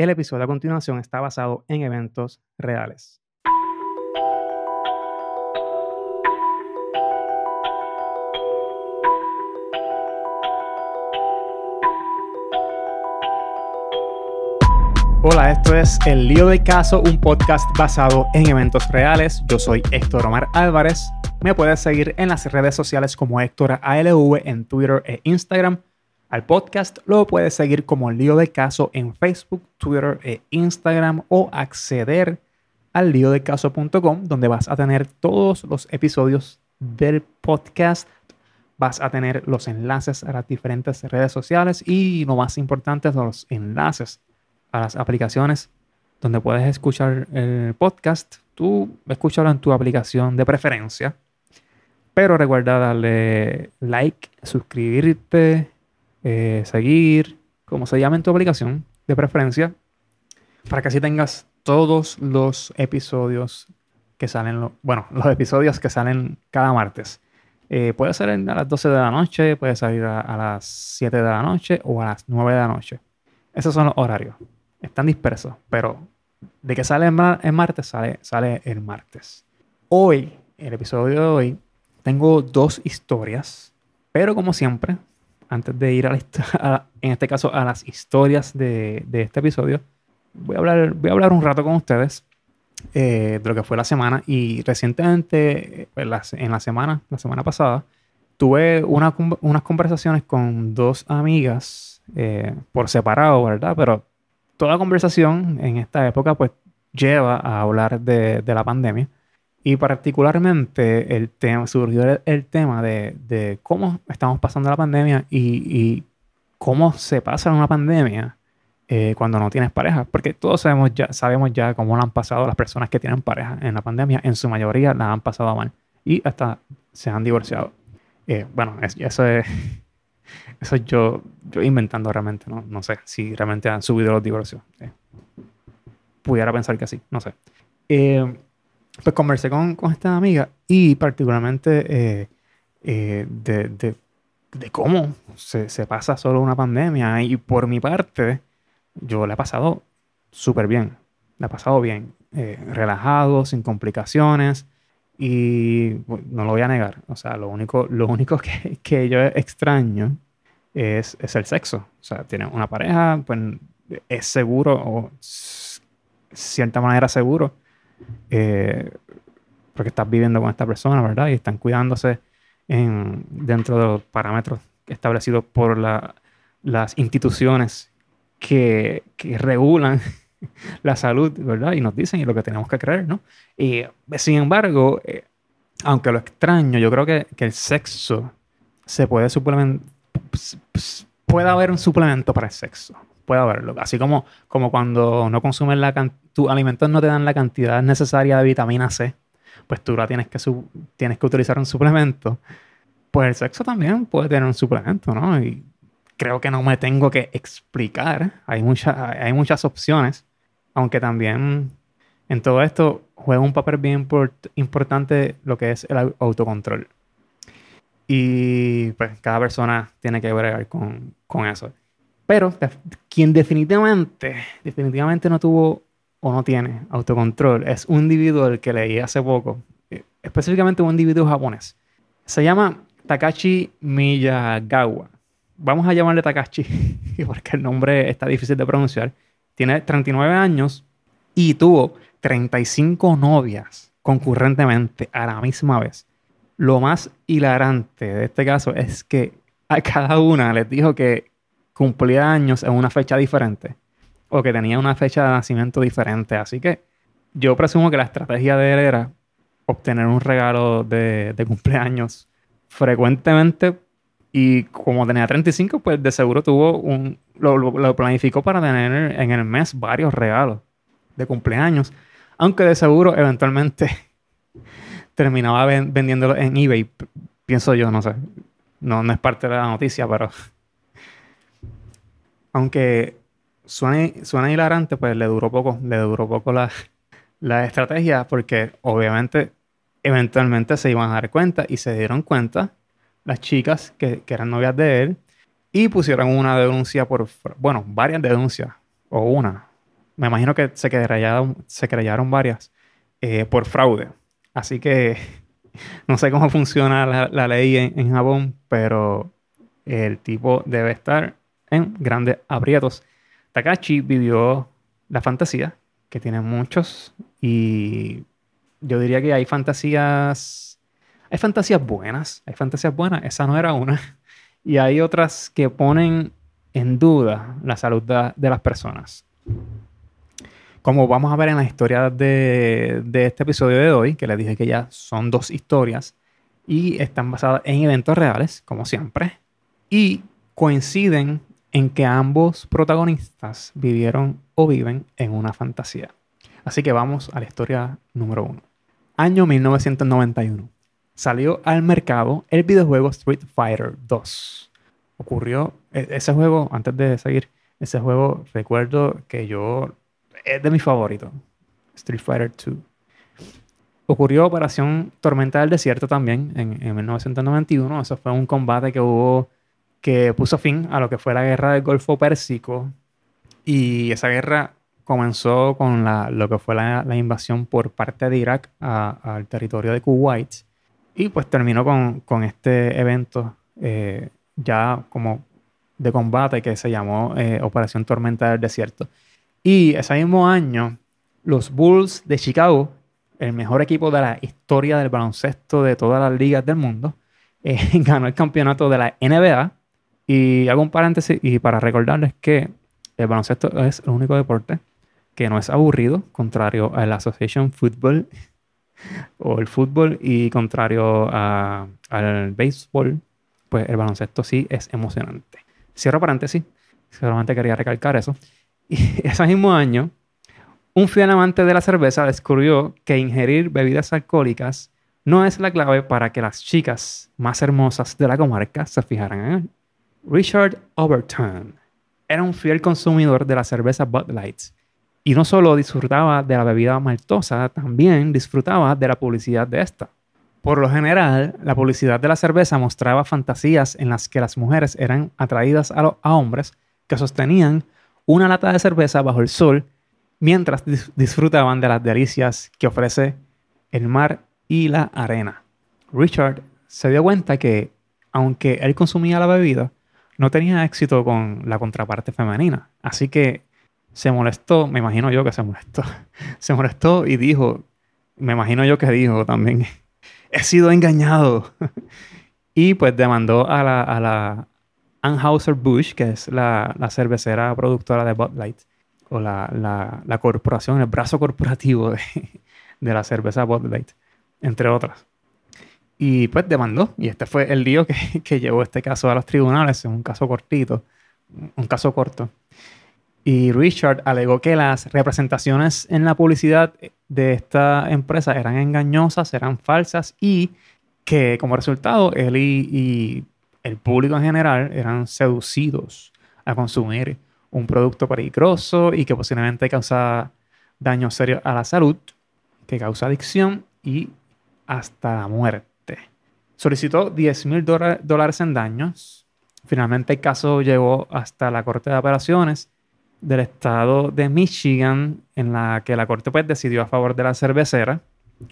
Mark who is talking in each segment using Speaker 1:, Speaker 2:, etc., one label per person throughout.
Speaker 1: El episodio a continuación está basado en eventos reales. Hola, esto es El Lío del Caso, un podcast basado en eventos reales. Yo soy Héctor Omar Álvarez. Me puedes seguir en las redes sociales como Héctor ALV en Twitter e Instagram. Al podcast lo puedes seguir como El Lío del Caso en Facebook, Twitter e Instagram o acceder al líodelcaso.com donde vas a tener todos los episodios del podcast. Vas a tener los enlaces a las diferentes redes sociales y lo más importante, los enlaces a las aplicaciones donde puedes escuchar el podcast. Tú escúchalo en tu aplicación de preferencia. Pero recuerda darle like, suscribirte, eh, seguir, como se llama en tu aplicación de preferencia, para que así tengas todos los episodios que salen, bueno, los episodios que salen cada martes. Eh, puede ser a las 12 de la noche, puede salir a, a, las 7 de la noche o a las 9 de la noche. Esos son los horarios están dispersos, pero de que sale el martes, sale, sale el martes. Hoy, el episodio de hoy, tengo dos historias, pero como siempre, antes de ir a, la, en este caso a las historias de, de, este episodio, voy a hablar, voy a hablar un rato con ustedes eh, de lo que fue la semana. Y recientemente, pues, en la semana, la semana pasada, tuve una, unas conversaciones con dos amigas eh, por separado, ¿verdad? Pero toda conversación en esta época pues lleva a hablar de, la pandemia. Y particularmente el tema, surgió el, tema de, cómo estamos pasando la pandemia y, cómo se pasa una pandemia eh, cuando no tienes pareja. Porque todos sabemos ya, sabemos ya cómo la han pasado las personas que tienen pareja en la pandemia. En su mayoría la han pasado mal. Y hasta se han divorciado. Eh, bueno, eso es eso yo, yo inventando realmente, ¿no? No sé si realmente han subido los divorcios. Eh, pudiera pensar que sí, no sé. Eh, pues conversé con, con, esta amiga y particularmente eh, de, de, de, cómo se, se, pasa solo una pandemia. Y por mi parte, yo le he pasado súper bien. Le he pasado bien. relajado, sin complicaciones. Y no lo voy a negar. O sea, lo único, lo único que, que yo extraño es, es, el sexo. O sea, tiene una pareja, pues es seguro o cierta manera seguro. Eh, porque estás viviendo con esta persona, ¿verdad? Y están cuidándose en, dentro de los parámetros establecidos por la, las instituciones que, regulan la salud, ¿verdad? Y nos dicen y lo que tenemos que creer, ¿no? Y sin embargo, eh, aunque lo extraño, yo creo que, el sexo se puede suplementar puede haber un suplemento para el sexo. Puede haberlo. Así como, como cuando no consumes la tus alimentos no te dan la cantidad necesaria de vitamina C, pues tú la tienes que, tienes que utilizar un suplemento. Pues el sexo también puede tener un suplemento, ¿no? Y creo que no me tengo que explicar. Hay, mucha, hay muchas opciones. Aunque también en todo esto juega un papel bien importante lo que es el autocontrol. Y pues cada persona tiene que bregar con, con eso. Pero quien definitivamente, definitivamente no tuvo o no tiene autocontrol es un individuo del que leí hace poco, eh, específicamente un individuo japonés. Se llama Takashi Miyagawa. Vamos a llamarle Takashi porque el nombre está difícil de pronunciar. Tiene 39 años y tuvo 35 novias concurrentemente a la misma vez. Lo más hilarante de este caso es que a cada una les dijo que cumplía años en una fecha diferente o que tenía una fecha de nacimiento diferente. Así que yo presumo que la estrategia de él era obtener un regalo de, cumpleaños frecuentemente y como tenía 35, pues de seguro tuvo un... Lo, lo, planificó para tener en el mes varios regalos de cumpleaños. Aunque de seguro eventualmente terminaba vendiéndolo en eBay, pienso yo, no sé. No, no es parte de la noticia, pero. Aunque suena, suena hilarante, pues le duró poco, le duró poco la, la estrategia, porque obviamente, eventualmente se iban a dar cuenta y se dieron cuenta las chicas que, eran novias de él y pusieron una denuncia por, bueno, varias denuncias, o una, me imagino que se crearon, se varias eh, por fraude. Así que no sé cómo funciona la, ley en, Japón, pero el tipo debe estar en grandes aprietos. Takashi vivió la fantasía, que tiene muchos, y yo diría que hay fantasías, hay fantasías buenas, hay fantasías buenas, esa no era una, y hay otras que ponen en duda la salud de las personas. Como vamos a ver en la historia de, este episodio de hoy, que les dije que ya son dos historias y están basadas en eventos reales, como siempre, y coinciden en que ambos protagonistas vivieron o viven en una fantasía. Así que vamos a la historia número uno. Año 1991. Salió al mercado el videojuego Street Fighter 2. Ocurrió e, ese juego, antes de seguir, ese juego recuerdo que yo es de mis favoritos. Street Fighter 2. Ocurrió Operación Tormenta del Desierto también en, en 1991. Eso fue un combate que hubo que puso fin a lo que fue la guerra del Golfo Pérsico. Y esa guerra comenzó con la, lo que fue la, invasión por parte de Irak al territorio de Kuwait. Y pues terminó con, con este evento eh, ya como de combate que se llamó eh, Operación Tormenta del Desierto. Y ese mismo año, los Bulls de Chicago, el mejor equipo de la historia del baloncesto de todas las ligas del mundo, eh, ganó el campeonato de la NBA. Y hago un paréntesis y para recordarles que el baloncesto es el único deporte que no es aburrido, contrario al Association Football o el fútbol y contrario al béisbol, pues el baloncesto sí es emocionante. Cierro paréntesis, solamente quería recalcar eso. Y ese mismo año, un fiel amante de la cerveza descubrió que ingerir bebidas alcohólicas no es la clave para que las chicas más hermosas de la comarca se fijaran en él. Richard Overton era un fiel consumidor de la cerveza Bud Light y no solo disfrutaba de la bebida maltosa, también disfrutaba de la publicidad de esta. Por lo general, la publicidad de la cerveza mostraba fantasías en las que las mujeres eran atraídas a, a hombres que sostenían una lata de cerveza bajo el sol mientras disfrutaban de las delicias que ofrece el mar y la arena. Richard se dio cuenta que, aunque él consumía la bebida, no tenía éxito con la contraparte femenina. Así que se molestó, me imagino yo que se molestó, se molestó y dijo, me imagino yo que dijo también, he sido engañado. y pues demandó a la, a la, Anheuser-Busch, que es la, cervecera productora de Bud Light, o la, corporación, el brazo corporativo de, la cerveza Bud Light, entre otras. Y pues demandó, y este fue el lío que, que llevó este caso a los tribunales, en un caso cortito, un caso corto. Y Richard alegó que las representaciones en la publicidad de esta empresa eran engañosas, eran falsas y que como resultado él y el público en general eran seducidos a consumir un producto peligroso y que posiblemente causa daño serio a la salud, que causa adicción y hasta la muerte. Solicitó 10 mil dólares en daños. Finalmente el caso llegó hasta la Corte de Apelaciones del estado de Michigan, en la que la Corte pues, decidió a favor de la cervecera.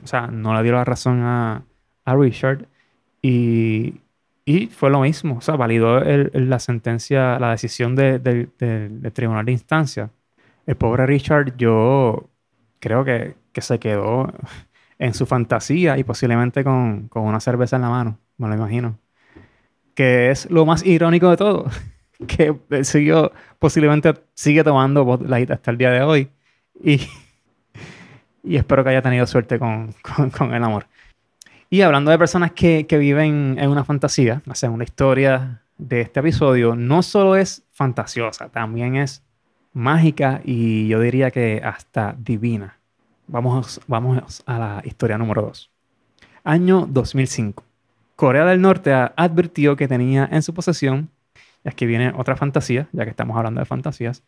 Speaker 1: O sea, no le dio la razón a, a Richard. Y y fue lo mismo, o sea, validó la sentencia, la decisión del tribunal de instancia. El pobre Richard, yo creo que, se quedó en su fantasía y posiblemente con, una cerveza en la mano, me lo imagino. Que es lo más irónico de todo, que siguió, posiblemente sigue tomando Light hasta el día de hoy. Y, y espero que haya tenido suerte con el amor. Y hablando de personas que, viven en una fantasía, la segunda historia de este episodio no solo es fantasiosa, también es mágica y yo diría que hasta divina. Vamos, vamos a la historia número 2. Año 2005. Corea del Norte advirtió que tenía en su posesión, y aquí viene otra fantasía, ya que estamos hablando de fantasías,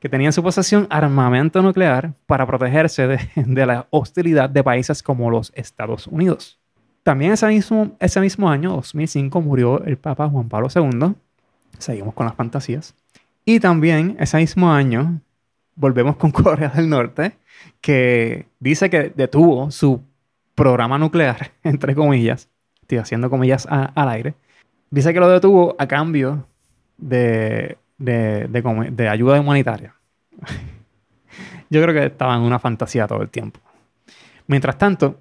Speaker 1: que tenía en su posesión armamento nuclear para protegerse de la hostilidad de países como los Estados Unidos. También ese mismo, ese mismo año, 2005, murió el Papa Juan Pablo II. Seguimos con las fantasías. Y también ese mismo año volvemos con Corea del Norte, que dice que detuvo su programa nuclear, entre comillas, estoy haciendo comillas al aire, dice que lo detuvo a cambio de, de ayuda humanitaria. Yo creo que estaba en una fantasía todo el tiempo. Mientras tanto,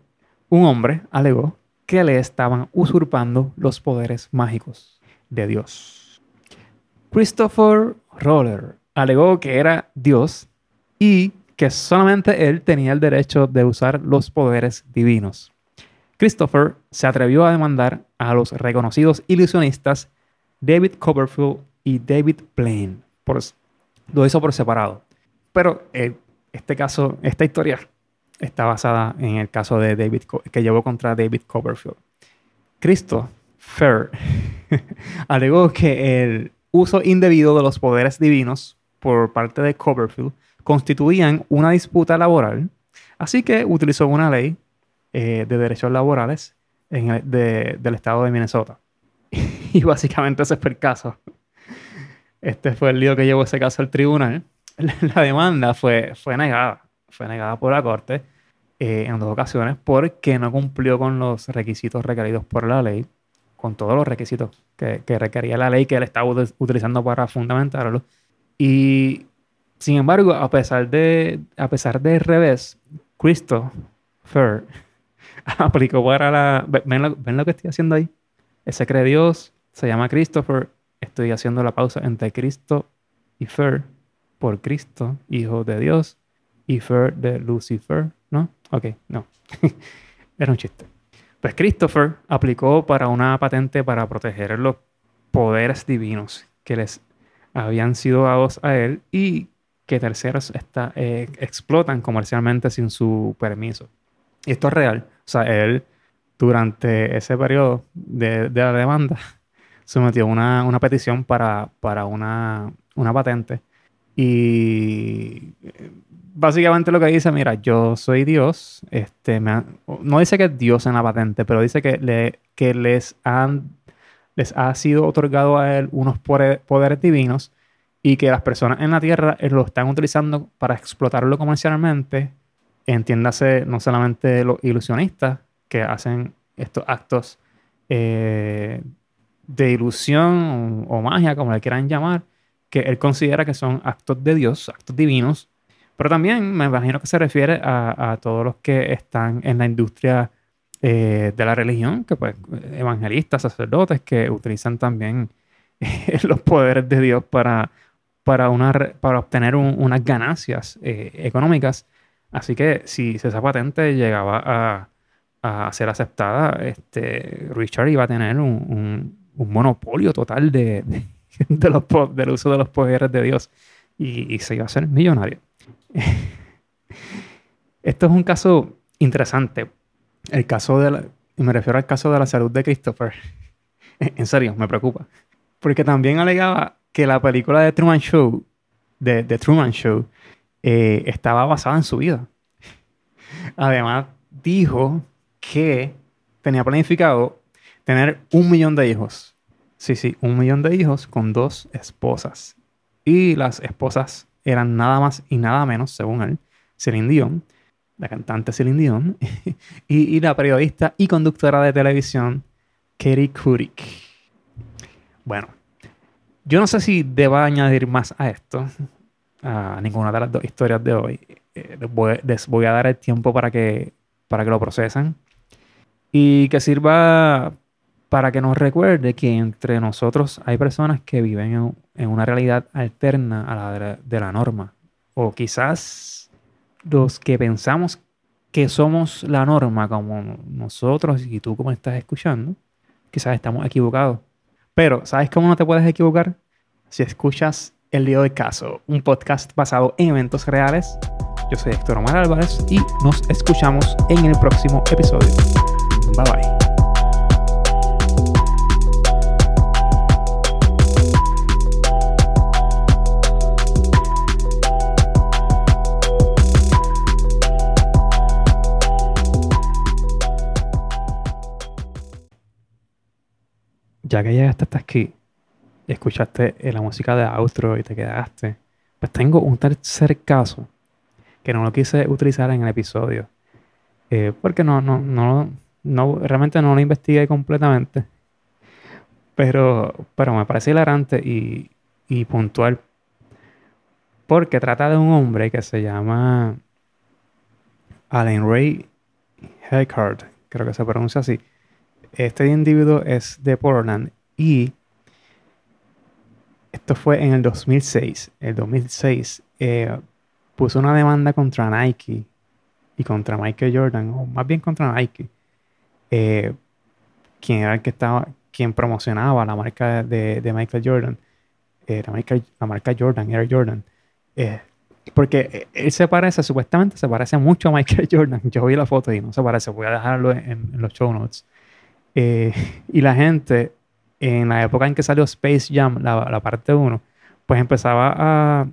Speaker 1: un hombre alegó que le estaban usurpando los poderes mágicos de Dios. Christopher Roller alegó que era Dios y que solamente él tenía el derecho de usar los poderes divinos. Christopher se atrevió a demandar a los reconocidos ilusionistas David Copperfield y David Blaine. Por, lo hizo por separado. Pero eh, este caso, esta historia está basada en el caso de David que llevó contra David Copperfield. Cristo Fair alegó que el uso indebido de los poderes divinos por parte de Copperfield constituían una disputa laboral, así que utilizó una ley eh, de derechos laborales del estado de Minnesota. y básicamente ese fue el caso. Este fue el lío que llevó ese caso al tribunal. La demanda fue, fue negada, fue negada por la corte eh, en dos ocasiones porque no cumplió con los requisitos requeridos por la ley, con todos los requisitos que, que requería la ley que él estaba utilizando para fundamentarlo. Y sin embargo, a pesar de, a pesar del revés, Christopher aplicó para la... ¿ven lo, ¿Ven lo que estoy haciendo ahí? Ese cree Dios se llama Christopher. Estoy haciendo la pausa entre Cristo y Fer por Cristo, Hijo de Dios, y Fer de Lucifer, ¿no? Ok, no. Era un chiste. Pues Christopher aplicó para una patente para proteger los poderes divinos que les habían sido dados a él y que terceros está, eh, explotan comercialmente sin su permiso. Y esto es real. O sea, él durante ese periodo de, la demanda sometió una, una petición para, para una, una, patente. Y eh, básicamente lo que dice, mira, yo soy Dios. Este, no dice que es Dios en la patente, pero dice que, le, que les, han, les ha sido otorgado a él unos poderes divinos y que las personas en la Tierra eh, lo están utilizando para explotarlo comercialmente, entiéndase no solamente los ilusionistas que hacen estos actos eh, de ilusión o, magia, como le quieran llamar, que él considera que son actos de Dios, actos divinos, pero también me imagino que se refiere a, todos los que están en la industria eh, de la religión, que pues evangelistas, sacerdotes, que utilizan también los poderes de Dios para para, una, para obtener unas ganancias eh, económicas. Así que si esa patente llegaba a, ser aceptada, este, Richard iba a tener un, monopolio total de, los, del uso de los poderes de Dios y, se iba a hacer millonario. Esto es un caso interesante. El caso de la, me refiero al caso de la salud de Christopher. En serio, me preocupa. Porque también alegaba que la película de Truman Show, de, Truman Show, eh, estaba basada en su vida. Además, dijo que tenía planificado tener un millón de hijos. Sí, sí, un millón de hijos con dos esposas. Y las esposas eran nada más y nada menos, según él, Celine Dion, la cantante Celine Dion, y, la periodista y conductora de televisión Katie Couric. Bueno, yo no sé si deba añadir más a esto, a ninguna de las dos historias de hoy. Eh, les, voy, a dar el tiempo para que, para que lo procesen y que sirva para que nos recuerde que entre nosotros hay personas que viven en, una realidad alterna a la de, la norma. O quizás los que pensamos que somos la norma como nosotros y tú como estás escuchando, quizás estamos equivocados. Pero, ¿sabes cómo no te puedes equivocar? Si escuchas El Lío de Caso, un podcast basado en eventos reales. Yo soy Héctor Omar Álvarez y nos escuchamos en el próximo episodio. Bye bye. Ya que llegaste hasta aquí, escuchaste la música de outro y te quedaste Pues tengo un tercer caso que no lo quise utilizar en el episodio. Eh, porque no, no, no, no, realmente no lo investigué completamente. Pero, pero me parece hilarante y, y puntual. Porque trata de un hombre que se llama Allen Ray Heckard, creo que se pronuncia así. Este individuo es de Portland y esto fue en el 2006. El 2006 eh, puso una demanda contra Nike y contra Michael Jordan, o más bien contra Nike, eh, quien era el que estaba, quien promocionaba la marca de, Michael Jordan, eh, la, marca, la, marca, Jordan, Air Jordan. porque él se parece, supuestamente se parece mucho a Michael Jordan. Yo vi la foto y no se parece, voy a dejarlo en, los show notes. y la gente en la época en que salió Space Jam, la, parte 1, pues empezaba a,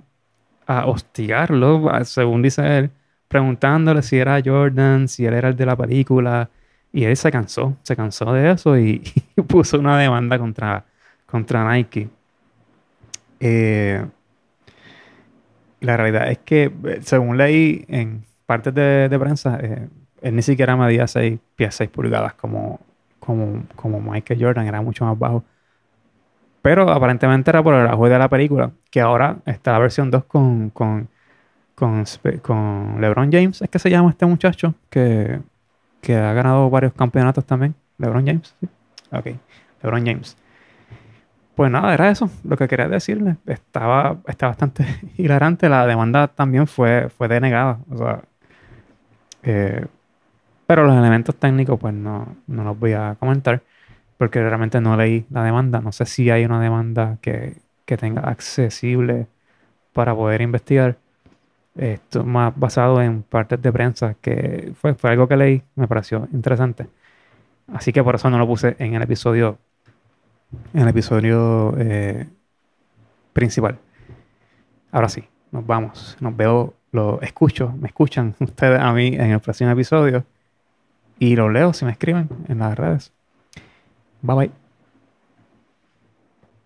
Speaker 1: a, hostigarlo, según dice él, preguntándole si era Jordan, si él era el de la película. Y él se cansó, se cansó de eso y, puso una demanda contra, contra Nike. Eh, la realidad es que, según leí en partes de, prensa, eh, él ni siquiera medía 6 pies 6 pulgadas como, como, como Michael Jordan, era mucho más bajo. Pero aparentemente era por el ajuste de la película, que ahora está la versión 2 con, con, con, con, LeBron James, es que se llama este muchacho, que, que ha ganado varios campeonatos también. LeBron James, ¿sí? Ok, LeBron James. Pues nada, era eso lo que quería decirle. Estaba, está bastante hilarante. La demanda también fue, fue denegada. O sea, eh, pero los elementos técnicos, pues no, no los voy a comentar porque realmente no leí la demanda. No sé si hay una demanda que, tenga accesible para poder investigar. Esto más basado en partes de prensa que fue, fue algo que leí, me pareció interesante. Así que por eso no lo puse en el episodio, en el episodio eh, principal. Ahora sí, nos vamos. Nos veo, lo escucho, me escuchan ustedes a mí en el próximo episodio y lo leo si me escriben en las redes. Bye bye.